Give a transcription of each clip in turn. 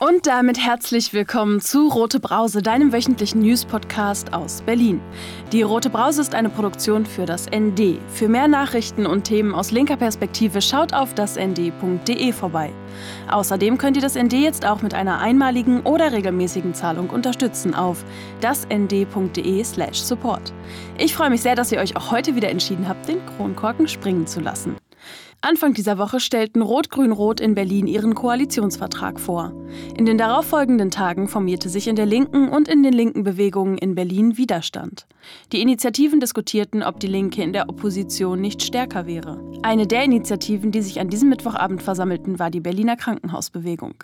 Und damit herzlich willkommen zu Rote Brause, deinem wöchentlichen News-Podcast aus Berlin. Die Rote Brause ist eine Produktion für das ND. Für mehr Nachrichten und Themen aus linker Perspektive schaut auf dasnd.de vorbei. Außerdem könnt ihr das ND jetzt auch mit einer einmaligen oder regelmäßigen Zahlung unterstützen auf dasnd.de/slash support. Ich freue mich sehr, dass ihr euch auch heute wieder entschieden habt, den Kronkorken springen zu lassen. Anfang dieser Woche stellten Rot-Grün-Rot in Berlin ihren Koalitionsvertrag vor. In den darauffolgenden Tagen formierte sich in der linken und in den linken Bewegungen in Berlin Widerstand. Die Initiativen diskutierten, ob die Linke in der Opposition nicht stärker wäre. Eine der Initiativen, die sich an diesem Mittwochabend versammelten, war die Berliner Krankenhausbewegung.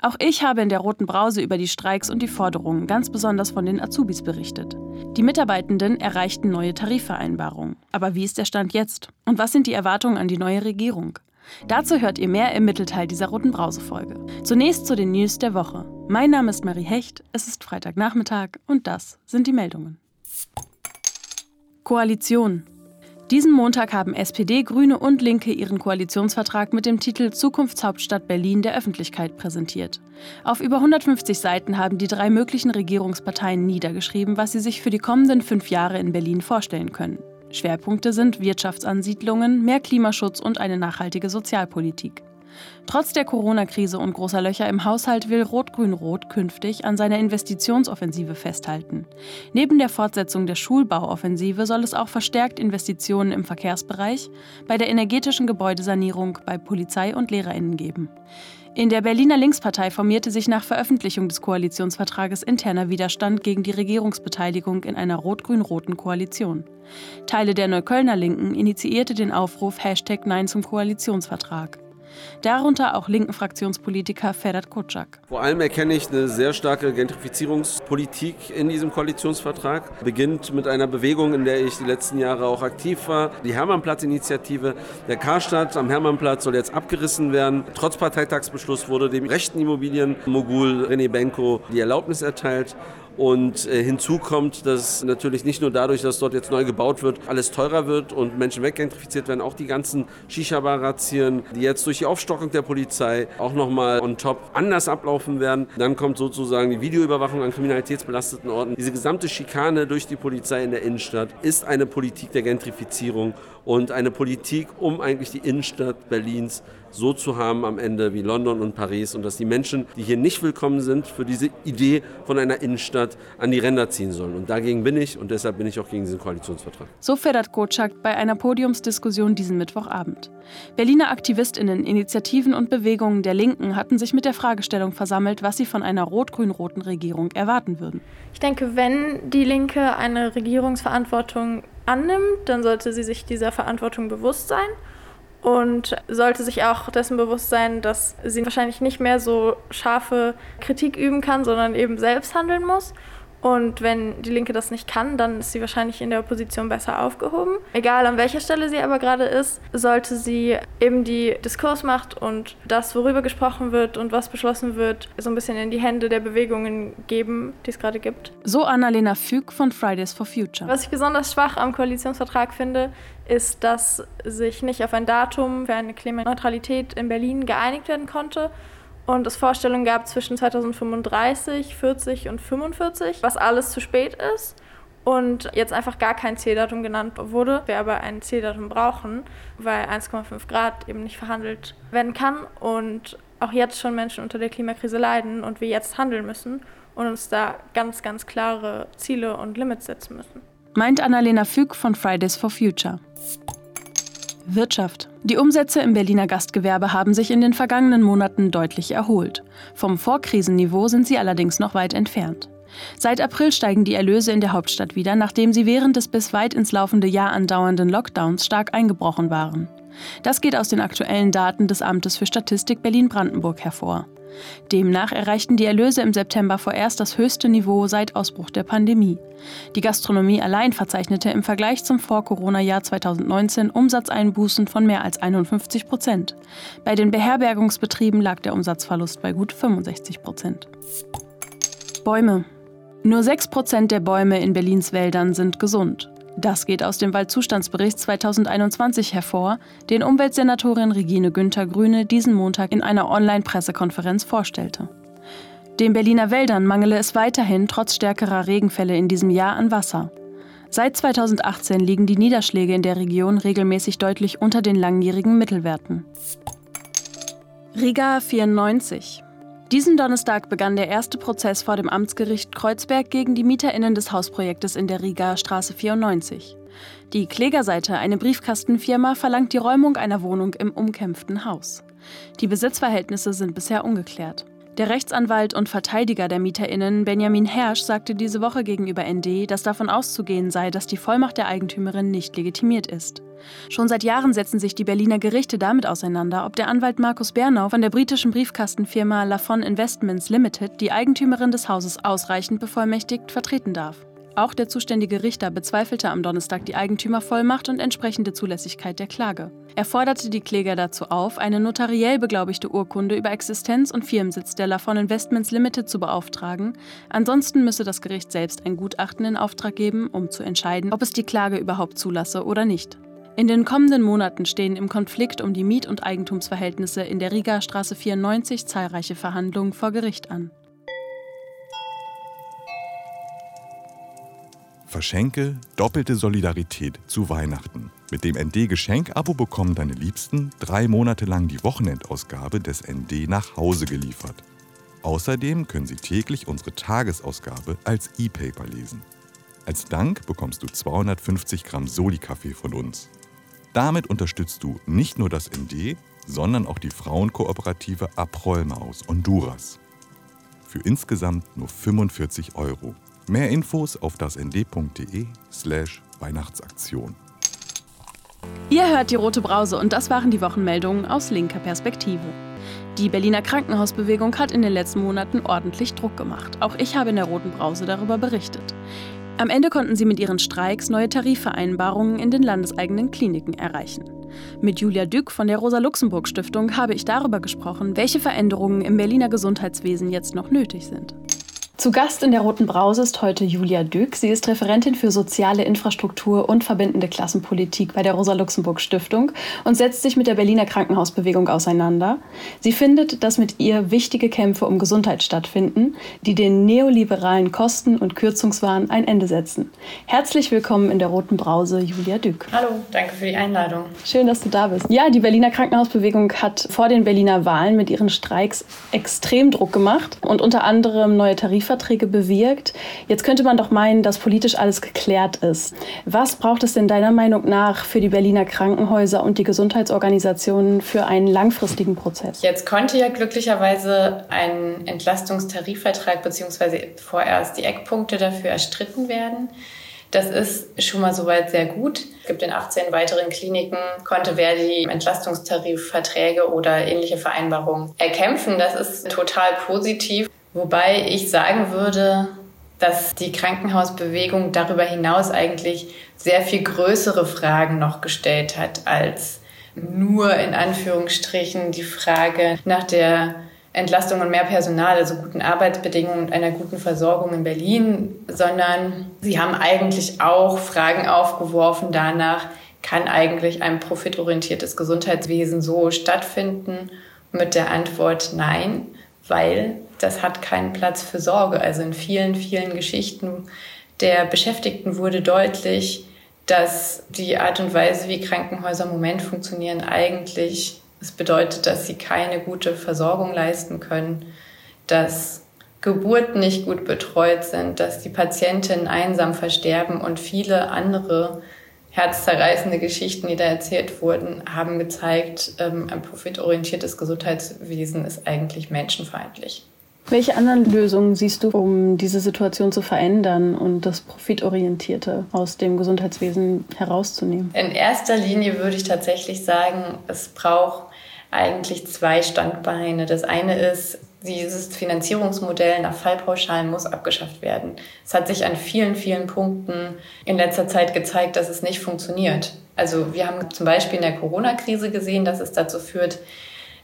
Auch ich habe in der Roten Brause über die Streiks und die Forderungen, ganz besonders von den Azubis, berichtet. Die Mitarbeitenden erreichten neue Tarifvereinbarungen. Aber wie ist der Stand jetzt? Und was sind die Erwartungen an die neue Regierung? Dazu hört ihr mehr im Mittelteil dieser Roten Brause-Folge. Zunächst zu den News der Woche. Mein Name ist Marie Hecht, es ist Freitagnachmittag und das sind die Meldungen. Koalition. Diesen Montag haben SPD, Grüne und Linke ihren Koalitionsvertrag mit dem Titel Zukunftshauptstadt Berlin der Öffentlichkeit präsentiert. Auf über 150 Seiten haben die drei möglichen Regierungsparteien niedergeschrieben, was sie sich für die kommenden fünf Jahre in Berlin vorstellen können. Schwerpunkte sind Wirtschaftsansiedlungen, mehr Klimaschutz und eine nachhaltige Sozialpolitik. Trotz der Corona-Krise und großer Löcher im Haushalt will Rot-Grün-Rot künftig an seiner Investitionsoffensive festhalten. Neben der Fortsetzung der Schulbauoffensive soll es auch verstärkt Investitionen im Verkehrsbereich, bei der energetischen Gebäudesanierung, bei Polizei und Lehrerinnen geben. In der Berliner Linkspartei formierte sich nach Veröffentlichung des Koalitionsvertrages interner Widerstand gegen die Regierungsbeteiligung in einer rot-grün-roten Koalition. Teile der Neuköllner Linken initiierte den Aufruf Hashtag Nein zum Koalitionsvertrag. Darunter auch linken Fraktionspolitiker Ferhat Kocak. Vor allem erkenne ich eine sehr starke Gentrifizierungspolitik in diesem Koalitionsvertrag. Beginnt mit einer Bewegung, in der ich die letzten Jahre auch aktiv war. Die Hermannplatz-Initiative. Der Karstadt am Hermannplatz soll jetzt abgerissen werden. Trotz Parteitagsbeschluss wurde dem rechten Immobilienmogul René Benko die Erlaubnis erteilt. Und äh, hinzu kommt, dass natürlich nicht nur dadurch, dass dort jetzt neu gebaut wird, alles teurer wird und Menschen weggentrifiziert werden, auch die ganzen Shisha-Bar-Razzien, die jetzt durch die Aufstockung der Polizei auch nochmal on top anders ablaufen werden. Dann kommt sozusagen die Videoüberwachung an kriminalitätsbelasteten Orten. Diese gesamte Schikane durch die Polizei in der Innenstadt ist eine Politik der Gentrifizierung und eine Politik, um eigentlich die Innenstadt Berlins so zu haben am Ende wie London und Paris und dass die Menschen, die hier nicht willkommen sind, für diese Idee von einer Innenstadt an die Ränder ziehen sollen. Und dagegen bin ich und deshalb bin ich auch gegen diesen Koalitionsvertrag. So fordert Kotschak bei einer Podiumsdiskussion diesen Mittwochabend. Berliner Aktivistinnen, Initiativen und Bewegungen der Linken hatten sich mit der Fragestellung versammelt, was sie von einer rot-grün-roten Regierung erwarten würden. Ich denke, wenn die Linke eine Regierungsverantwortung annimmt, dann sollte sie sich dieser Verantwortung bewusst sein und sollte sich auch dessen bewusst sein, dass sie wahrscheinlich nicht mehr so scharfe Kritik üben kann, sondern eben selbst handeln muss und wenn die Linke das nicht kann, dann ist sie wahrscheinlich in der Opposition besser aufgehoben. Egal an welcher Stelle sie aber gerade ist, sollte sie eben die Diskursmacht und das, worüber gesprochen wird und was beschlossen wird, so ein bisschen in die Hände der Bewegungen geben, die es gerade gibt. So Annalena Füg von Fridays for Future. Was ich besonders schwach am Koalitionsvertrag finde, ist, dass sich nicht auf ein Datum für eine Klimaneutralität in Berlin geeinigt werden konnte und es Vorstellungen gab zwischen 2035, 40 und 45, was alles zu spät ist und jetzt einfach gar kein Zieldatum genannt wurde. Wir aber ein Zieldatum brauchen, weil 1,5 Grad eben nicht verhandelt werden kann und auch jetzt schon Menschen unter der Klimakrise leiden und wir jetzt handeln müssen und uns da ganz, ganz klare Ziele und Limits setzen müssen. Meint Annalena Füg von Fridays for Future. Wirtschaft. Die Umsätze im Berliner Gastgewerbe haben sich in den vergangenen Monaten deutlich erholt. Vom Vorkrisenniveau sind sie allerdings noch weit entfernt. Seit April steigen die Erlöse in der Hauptstadt wieder, nachdem sie während des bis weit ins laufende Jahr andauernden Lockdowns stark eingebrochen waren. Das geht aus den aktuellen Daten des Amtes für Statistik Berlin-Brandenburg hervor. Demnach erreichten die Erlöse im September vorerst das höchste Niveau seit Ausbruch der Pandemie. Die Gastronomie allein verzeichnete im Vergleich zum Vor-Corona-Jahr 2019 Umsatzeinbußen von mehr als 51 Prozent. Bei den Beherbergungsbetrieben lag der Umsatzverlust bei gut 65 Prozent. Bäume. Nur 6 Prozent der Bäume in Berlins Wäldern sind gesund. Das geht aus dem Waldzustandsbericht 2021 hervor, den Umweltsenatorin Regine Günther Grüne diesen Montag in einer Online-Pressekonferenz vorstellte. Den Berliner Wäldern mangele es weiterhin trotz stärkerer Regenfälle in diesem Jahr an Wasser. Seit 2018 liegen die Niederschläge in der Region regelmäßig deutlich unter den langjährigen Mittelwerten. Riga 94. Diesen Donnerstag begann der erste Prozess vor dem Amtsgericht Kreuzberg gegen die MieterInnen des Hausprojektes in der Riga Straße 94. Die Klägerseite, eine Briefkastenfirma, verlangt die Räumung einer Wohnung im umkämpften Haus. Die Besitzverhältnisse sind bisher ungeklärt. Der Rechtsanwalt und Verteidiger der MieterInnen Benjamin Hersch sagte diese Woche gegenüber ND, dass davon auszugehen sei, dass die Vollmacht der Eigentümerin nicht legitimiert ist. Schon seit Jahren setzen sich die Berliner Gerichte damit auseinander, ob der Anwalt Markus Bernau von der britischen Briefkastenfirma Lafon Investments Limited die Eigentümerin des Hauses ausreichend bevollmächtigt vertreten darf. Auch der zuständige Richter bezweifelte am Donnerstag die Eigentümervollmacht und entsprechende Zulässigkeit der Klage. Er forderte die Kläger dazu auf, eine notariell beglaubigte Urkunde über Existenz und Firmensitz der Lafon Investments Limited zu beauftragen. Ansonsten müsse das Gericht selbst ein Gutachten in Auftrag geben, um zu entscheiden, ob es die Klage überhaupt zulasse oder nicht. In den kommenden Monaten stehen im Konflikt um die Miet- und Eigentumsverhältnisse in der Riga Straße 94 zahlreiche Verhandlungen vor Gericht an. Verschenke doppelte Solidarität zu Weihnachten. Mit dem ND Geschenk-Abo bekommen deine Liebsten drei Monate lang die Wochenendausgabe des ND nach Hause geliefert. Außerdem können sie täglich unsere Tagesausgabe als E-Paper lesen. Als Dank bekommst du 250 Gramm Soli-Kaffee von uns. Damit unterstützt du nicht nur das ND, sondern auch die Frauenkooperative Aprolma aus Honduras. Für insgesamt nur 45 Euro. Mehr Infos auf dasnd.de slash Weihnachtsaktion. Ihr hört die Rote Brause und das waren die Wochenmeldungen aus linker Perspektive. Die Berliner Krankenhausbewegung hat in den letzten Monaten ordentlich Druck gemacht. Auch ich habe in der Roten Brause darüber berichtet. Am Ende konnten sie mit ihren Streiks neue Tarifvereinbarungen in den landeseigenen Kliniken erreichen. Mit Julia Dück von der Rosa-Luxemburg-Stiftung habe ich darüber gesprochen, welche Veränderungen im Berliner Gesundheitswesen jetzt noch nötig sind. Zu Gast in der Roten Brause ist heute Julia Dück. Sie ist Referentin für soziale Infrastruktur und verbindende Klassenpolitik bei der Rosa-Luxemburg-Stiftung und setzt sich mit der Berliner Krankenhausbewegung auseinander. Sie findet, dass mit ihr wichtige Kämpfe um Gesundheit stattfinden, die den neoliberalen Kosten- und Kürzungswahn ein Ende setzen. Herzlich willkommen in der Roten Brause, Julia Dück. Hallo, danke für die Einladung. Schön, dass du da bist. Ja, die Berliner Krankenhausbewegung hat vor den Berliner Wahlen mit ihren Streiks extrem Druck gemacht und unter anderem neue Tarif Tarifverträge bewirkt. Jetzt könnte man doch meinen, dass politisch alles geklärt ist. Was braucht es denn deiner Meinung nach für die Berliner Krankenhäuser und die Gesundheitsorganisationen für einen langfristigen Prozess? Jetzt konnte ja glücklicherweise ein Entlastungstarifvertrag bzw. vorerst die Eckpunkte dafür erstritten werden. Das ist schon mal soweit sehr gut. Es gibt in 18 weiteren Kliniken, konnte Verdi Entlastungstarifverträge oder ähnliche Vereinbarungen erkämpfen. Das ist total positiv. Wobei ich sagen würde, dass die Krankenhausbewegung darüber hinaus eigentlich sehr viel größere Fragen noch gestellt hat als nur in Anführungsstrichen die Frage nach der Entlastung und mehr Personal, also guten Arbeitsbedingungen und einer guten Versorgung in Berlin, sondern sie haben eigentlich auch Fragen aufgeworfen danach, kann eigentlich ein profitorientiertes Gesundheitswesen so stattfinden? Mit der Antwort nein, weil das hat keinen Platz für Sorge. Also in vielen, vielen Geschichten der Beschäftigten wurde deutlich, dass die Art und Weise, wie Krankenhäuser im Moment funktionieren, eigentlich es bedeutet, dass sie keine gute Versorgung leisten können, dass Geburten nicht gut betreut sind, dass die Patientinnen einsam versterben und viele andere herzzerreißende Geschichten, die da erzählt wurden, haben gezeigt, ähm, ein profitorientiertes Gesundheitswesen ist eigentlich menschenfeindlich. Welche anderen Lösungen siehst du, um diese Situation zu verändern und das Profitorientierte aus dem Gesundheitswesen herauszunehmen? In erster Linie würde ich tatsächlich sagen, es braucht eigentlich zwei Standbeine. Das eine ist, dieses Finanzierungsmodell nach Fallpauschalen muss abgeschafft werden. Es hat sich an vielen, vielen Punkten in letzter Zeit gezeigt, dass es nicht funktioniert. Also wir haben zum Beispiel in der Corona-Krise gesehen, dass es dazu führt,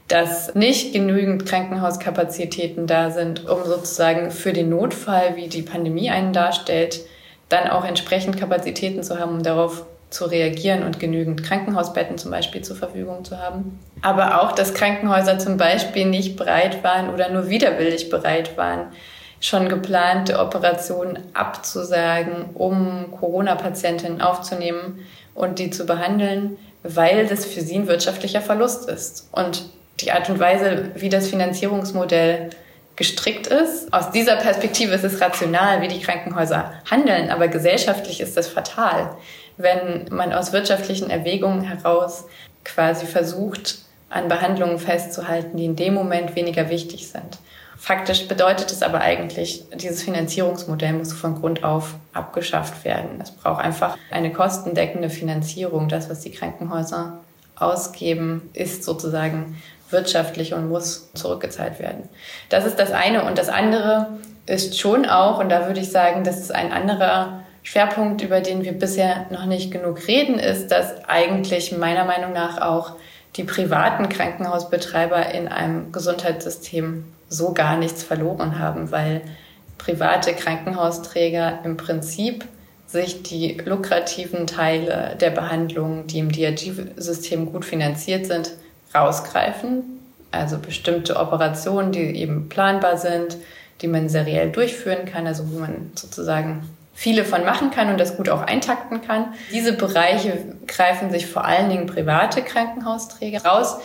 dass nicht genügend Krankenhauskapazitäten da sind, um sozusagen für den Notfall, wie die Pandemie einen darstellt, dann auch entsprechend Kapazitäten zu haben, um darauf zu reagieren und genügend Krankenhausbetten zum Beispiel zur Verfügung zu haben. Aber auch, dass Krankenhäuser zum Beispiel nicht bereit waren oder nur widerwillig bereit waren, schon geplante Operationen abzusagen, um Corona-Patientinnen aufzunehmen und die zu behandeln, weil das für sie ein wirtschaftlicher Verlust ist. Und die Art und Weise, wie das Finanzierungsmodell gestrickt ist. Aus dieser Perspektive ist es rational, wie die Krankenhäuser handeln, aber gesellschaftlich ist das fatal, wenn man aus wirtschaftlichen Erwägungen heraus quasi versucht, an Behandlungen festzuhalten, die in dem Moment weniger wichtig sind. Faktisch bedeutet es aber eigentlich, dieses Finanzierungsmodell muss von Grund auf abgeschafft werden. Es braucht einfach eine kostendeckende Finanzierung. Das, was die Krankenhäuser ausgeben, ist sozusagen wirtschaftlich und muss zurückgezahlt werden. Das ist das eine. Und das andere ist schon auch, und da würde ich sagen, das ist ein anderer Schwerpunkt, über den wir bisher noch nicht genug reden, ist, dass eigentlich meiner Meinung nach auch die privaten Krankenhausbetreiber in einem Gesundheitssystem so gar nichts verloren haben, weil private Krankenhausträger im Prinzip sich die lukrativen Teile der Behandlung, die im DRG-System gut finanziert sind, rausgreifen. Also bestimmte Operationen, die eben planbar sind, die man seriell durchführen kann, also wo man sozusagen viele von machen kann und das gut auch eintakten kann. Diese Bereiche greifen sich vor allen Dingen private Krankenhausträger raus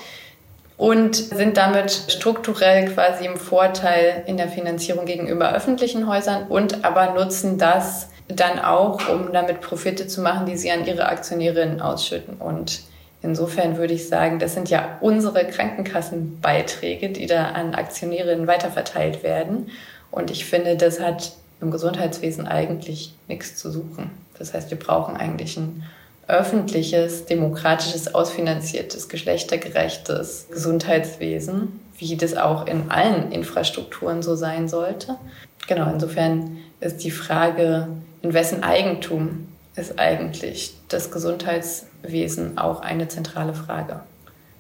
und sind damit strukturell quasi im Vorteil in der Finanzierung gegenüber öffentlichen Häusern und aber nutzen das dann auch, um damit Profite zu machen, die sie an ihre Aktionärinnen ausschütten. Und insofern würde ich sagen, das sind ja unsere Krankenkassenbeiträge, die da an Aktionärinnen weiterverteilt werden. Und ich finde, das hat im Gesundheitswesen eigentlich nichts zu suchen. Das heißt, wir brauchen eigentlich ein öffentliches, demokratisches, ausfinanziertes, geschlechtergerechtes Gesundheitswesen, wie das auch in allen Infrastrukturen so sein sollte. Genau, insofern ist die Frage, in wessen Eigentum ist eigentlich das Gesundheitswesen auch eine zentrale Frage,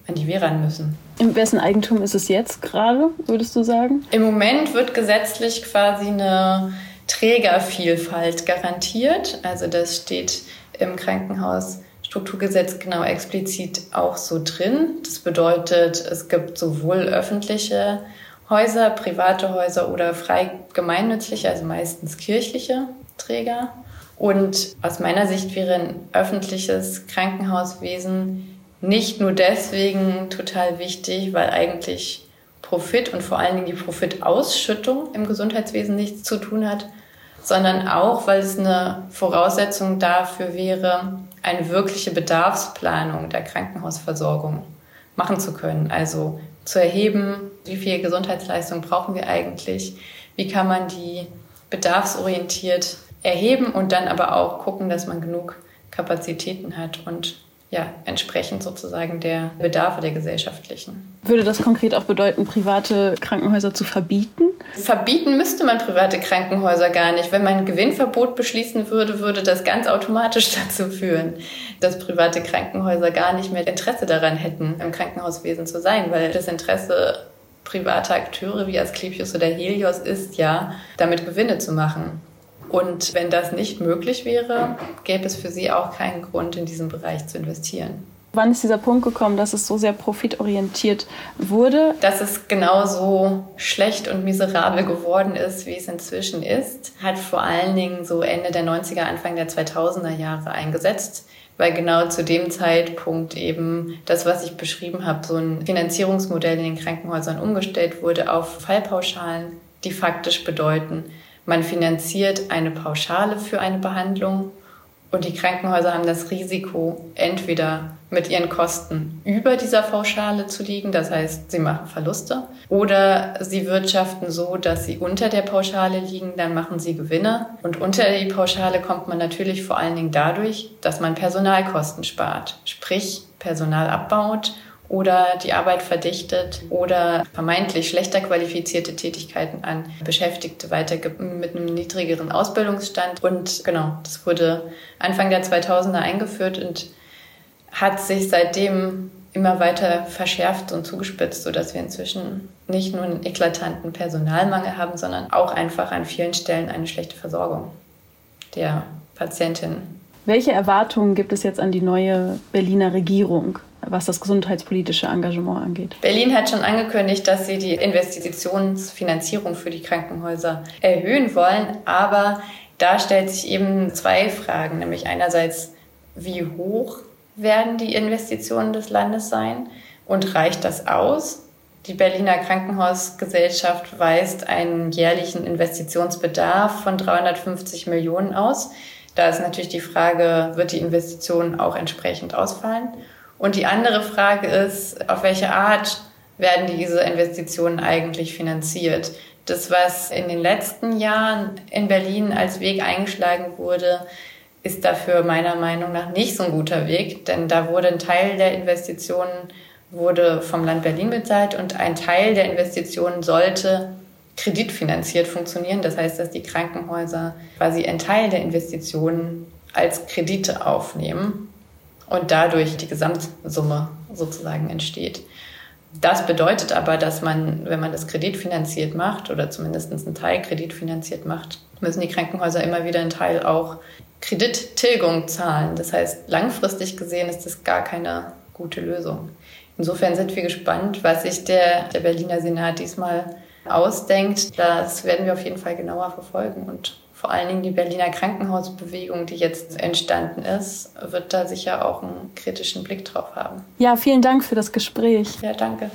an die wir ran müssen. In wessen Eigentum ist es jetzt gerade, würdest du sagen? Im Moment wird gesetzlich quasi eine Trägervielfalt garantiert. Also das steht im Krankenhausstrukturgesetz genau explizit auch so drin. Das bedeutet, es gibt sowohl öffentliche Häuser, private Häuser oder frei gemeinnützliche, also meistens kirchliche Träger. Und aus meiner Sicht wäre ein öffentliches Krankenhauswesen nicht nur deswegen total wichtig, weil eigentlich Profit und vor allen Dingen die Profitausschüttung im Gesundheitswesen nichts zu tun hat, sondern auch, weil es eine Voraussetzung dafür wäre, eine wirkliche Bedarfsplanung der Krankenhausversorgung machen zu können. Also zu erheben, wie viel Gesundheitsleistung brauchen wir eigentlich, wie kann man die bedarfsorientiert erheben und dann aber auch gucken, dass man genug Kapazitäten hat und ja, entsprechend sozusagen der Bedarfe der gesellschaftlichen. Würde das konkret auch bedeuten, private Krankenhäuser zu verbieten? Verbieten müsste man private Krankenhäuser gar nicht. Wenn man ein Gewinnverbot beschließen würde, würde das ganz automatisch dazu führen, dass private Krankenhäuser gar nicht mehr Interesse daran hätten, im Krankenhauswesen zu sein, weil das Interesse privater Akteure wie Asklepios oder Helios ist ja, damit Gewinne zu machen. Und wenn das nicht möglich wäre, gäbe es für sie auch keinen Grund, in diesem Bereich zu investieren. Wann ist dieser Punkt gekommen, dass es so sehr profitorientiert wurde? Dass es genauso schlecht und miserabel geworden ist, wie es inzwischen ist, hat vor allen Dingen so Ende der 90er, Anfang der 2000er Jahre eingesetzt, weil genau zu dem Zeitpunkt eben das, was ich beschrieben habe, so ein Finanzierungsmodell in den Krankenhäusern umgestellt wurde auf Fallpauschalen, die faktisch bedeuten, man finanziert eine Pauschale für eine Behandlung und die Krankenhäuser haben das Risiko, entweder mit ihren Kosten über dieser Pauschale zu liegen, das heißt, sie machen Verluste, oder sie wirtschaften so, dass sie unter der Pauschale liegen, dann machen sie Gewinne. Und unter die Pauschale kommt man natürlich vor allen Dingen dadurch, dass man Personalkosten spart, sprich Personal abbaut oder die Arbeit verdichtet oder vermeintlich schlechter qualifizierte Tätigkeiten an Beschäftigte weitergibt mit einem niedrigeren Ausbildungsstand. Und genau, das wurde Anfang der 2000er eingeführt und hat sich seitdem immer weiter verschärft und zugespitzt, sodass wir inzwischen nicht nur einen eklatanten Personalmangel haben, sondern auch einfach an vielen Stellen eine schlechte Versorgung der Patientin Welche Erwartungen gibt es jetzt an die neue Berliner Regierung? Was das gesundheitspolitische Engagement angeht. Berlin hat schon angekündigt, dass sie die Investitionsfinanzierung für die Krankenhäuser erhöhen wollen. Aber da stellt sich eben zwei Fragen, nämlich einerseits, wie hoch werden die Investitionen des Landes sein und reicht das aus? Die Berliner Krankenhausgesellschaft weist einen jährlichen Investitionsbedarf von 350 Millionen aus. Da ist natürlich die Frage, wird die Investition auch entsprechend ausfallen? Und die andere Frage ist, auf welche Art werden diese Investitionen eigentlich finanziert? Das, was in den letzten Jahren in Berlin als Weg eingeschlagen wurde, ist dafür meiner Meinung nach nicht so ein guter Weg, denn da wurde ein Teil der Investitionen wurde vom Land Berlin bezahlt und ein Teil der Investitionen sollte kreditfinanziert funktionieren. Das heißt, dass die Krankenhäuser quasi einen Teil der Investitionen als Kredite aufnehmen und dadurch die Gesamtsumme sozusagen entsteht. Das bedeutet aber, dass man, wenn man das kreditfinanziert macht oder zumindest einen Teil kreditfinanziert macht, müssen die Krankenhäuser immer wieder einen Teil auch Kredittilgung zahlen. Das heißt, langfristig gesehen ist das gar keine gute Lösung. Insofern sind wir gespannt, was sich der, der Berliner Senat diesmal ausdenkt. Das werden wir auf jeden Fall genauer verfolgen und vor allen Dingen die Berliner Krankenhausbewegung, die jetzt entstanden ist, wird da sicher auch einen kritischen Blick drauf haben. Ja, vielen Dank für das Gespräch. Ja, danke.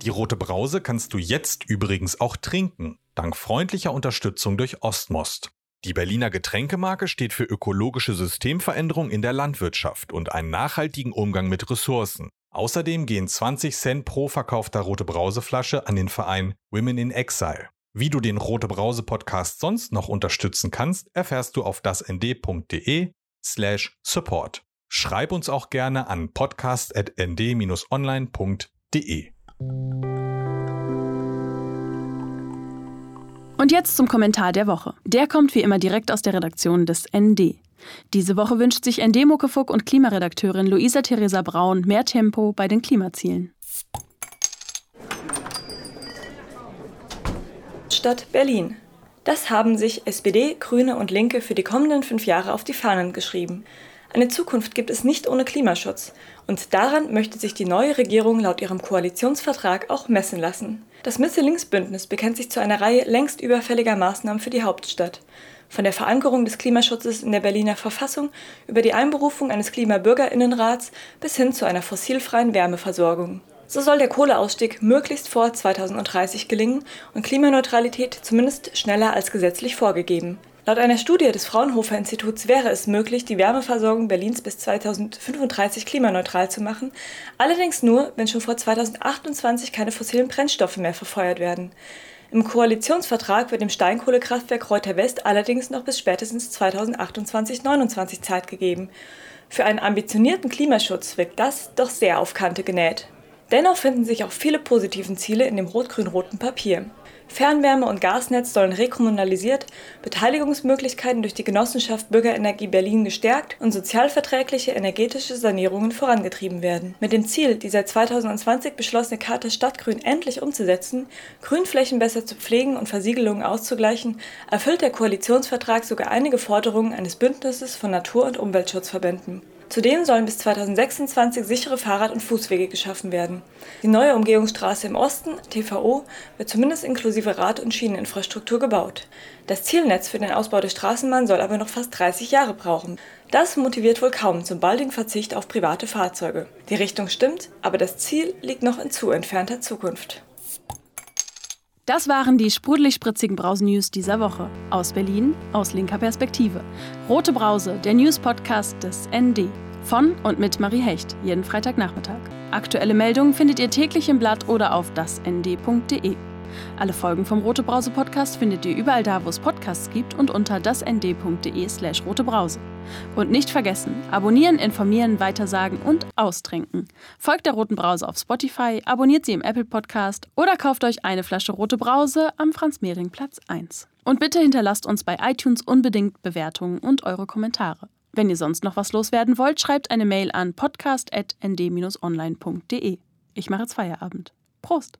Die rote Brause kannst du jetzt übrigens auch trinken, dank freundlicher Unterstützung durch Ostmost. Die Berliner Getränkemarke steht für ökologische Systemveränderung in der Landwirtschaft und einen nachhaltigen Umgang mit Ressourcen. Außerdem gehen 20 Cent pro verkaufter Rote Brauseflasche an den Verein Women in Exile. Wie du den Rote Brause Podcast sonst noch unterstützen kannst, erfährst du auf dasnd.de slash support. Schreib uns auch gerne an podcast.nd-online.de. Und jetzt zum Kommentar der Woche. Der kommt wie immer direkt aus der Redaktion des ND. Diese Woche wünscht sich ND-Muckefuck und Klimaredakteurin Luisa Theresa Braun mehr Tempo bei den Klimazielen. Stadt Berlin. Das haben sich SPD, Grüne und Linke für die kommenden fünf Jahre auf die Fahnen geschrieben. Eine Zukunft gibt es nicht ohne Klimaschutz. Und daran möchte sich die neue Regierung laut ihrem Koalitionsvertrag auch messen lassen. Das Mitte-Links-Bündnis bekennt sich zu einer Reihe längst überfälliger Maßnahmen für die Hauptstadt von der Verankerung des Klimaschutzes in der Berliner Verfassung über die Einberufung eines Klimabürgerinnenrats bis hin zu einer fossilfreien Wärmeversorgung. So soll der Kohleausstieg möglichst vor 2030 gelingen und Klimaneutralität zumindest schneller als gesetzlich vorgegeben. Laut einer Studie des Fraunhofer Instituts wäre es möglich, die Wärmeversorgung Berlins bis 2035 klimaneutral zu machen, allerdings nur, wenn schon vor 2028 keine fossilen Brennstoffe mehr verfeuert werden. Im Koalitionsvertrag wird dem Steinkohlekraftwerk Reuter West allerdings noch bis spätestens 2028/29 Zeit gegeben. Für einen ambitionierten Klimaschutz wirkt das doch sehr auf Kante genäht. Dennoch finden sich auch viele positive Ziele in dem rot-grün-roten Papier. Fernwärme- und Gasnetz sollen rekommunalisiert, Beteiligungsmöglichkeiten durch die Genossenschaft Bürgerenergie Berlin gestärkt und sozialverträgliche energetische Sanierungen vorangetrieben werden. Mit dem Ziel, die seit 2020 beschlossene Charta Stadtgrün endlich umzusetzen, Grünflächen besser zu pflegen und Versiegelungen auszugleichen, erfüllt der Koalitionsvertrag sogar einige Forderungen eines Bündnisses von Natur- und Umweltschutzverbänden. Zudem sollen bis 2026 sichere Fahrrad- und Fußwege geschaffen werden. Die neue Umgehungsstraße im Osten, TVO, wird zumindest inklusive Rad- und Schieneninfrastruktur gebaut. Das Zielnetz für den Ausbau der Straßenbahn soll aber noch fast 30 Jahre brauchen. Das motiviert wohl kaum zum baldigen Verzicht auf private Fahrzeuge. Die Richtung stimmt, aber das Ziel liegt noch in zu entfernter Zukunft. Das waren die sprudelig-spritzigen Brausen-News dieser Woche. Aus Berlin, aus linker Perspektive. Rote Brause, der News-Podcast des ND. Von und mit Marie Hecht, jeden Freitagnachmittag. Aktuelle Meldungen findet ihr täglich im Blatt oder auf dasnd.de. Alle Folgen vom Rote Brause Podcast findet ihr überall da, wo es Podcasts gibt und unter dasnd.de slash rotebrause. Und nicht vergessen, abonnieren, informieren, weitersagen und austrinken. Folgt der Roten Brause auf Spotify, abonniert sie im Apple Podcast oder kauft euch eine Flasche Rote Brause am Franz-Mehring-Platz 1. Und bitte hinterlasst uns bei iTunes unbedingt Bewertungen und eure Kommentare. Wenn ihr sonst noch was loswerden wollt, schreibt eine Mail an podcast.nd-online.de. Ich mache jetzt Feierabend. Prost!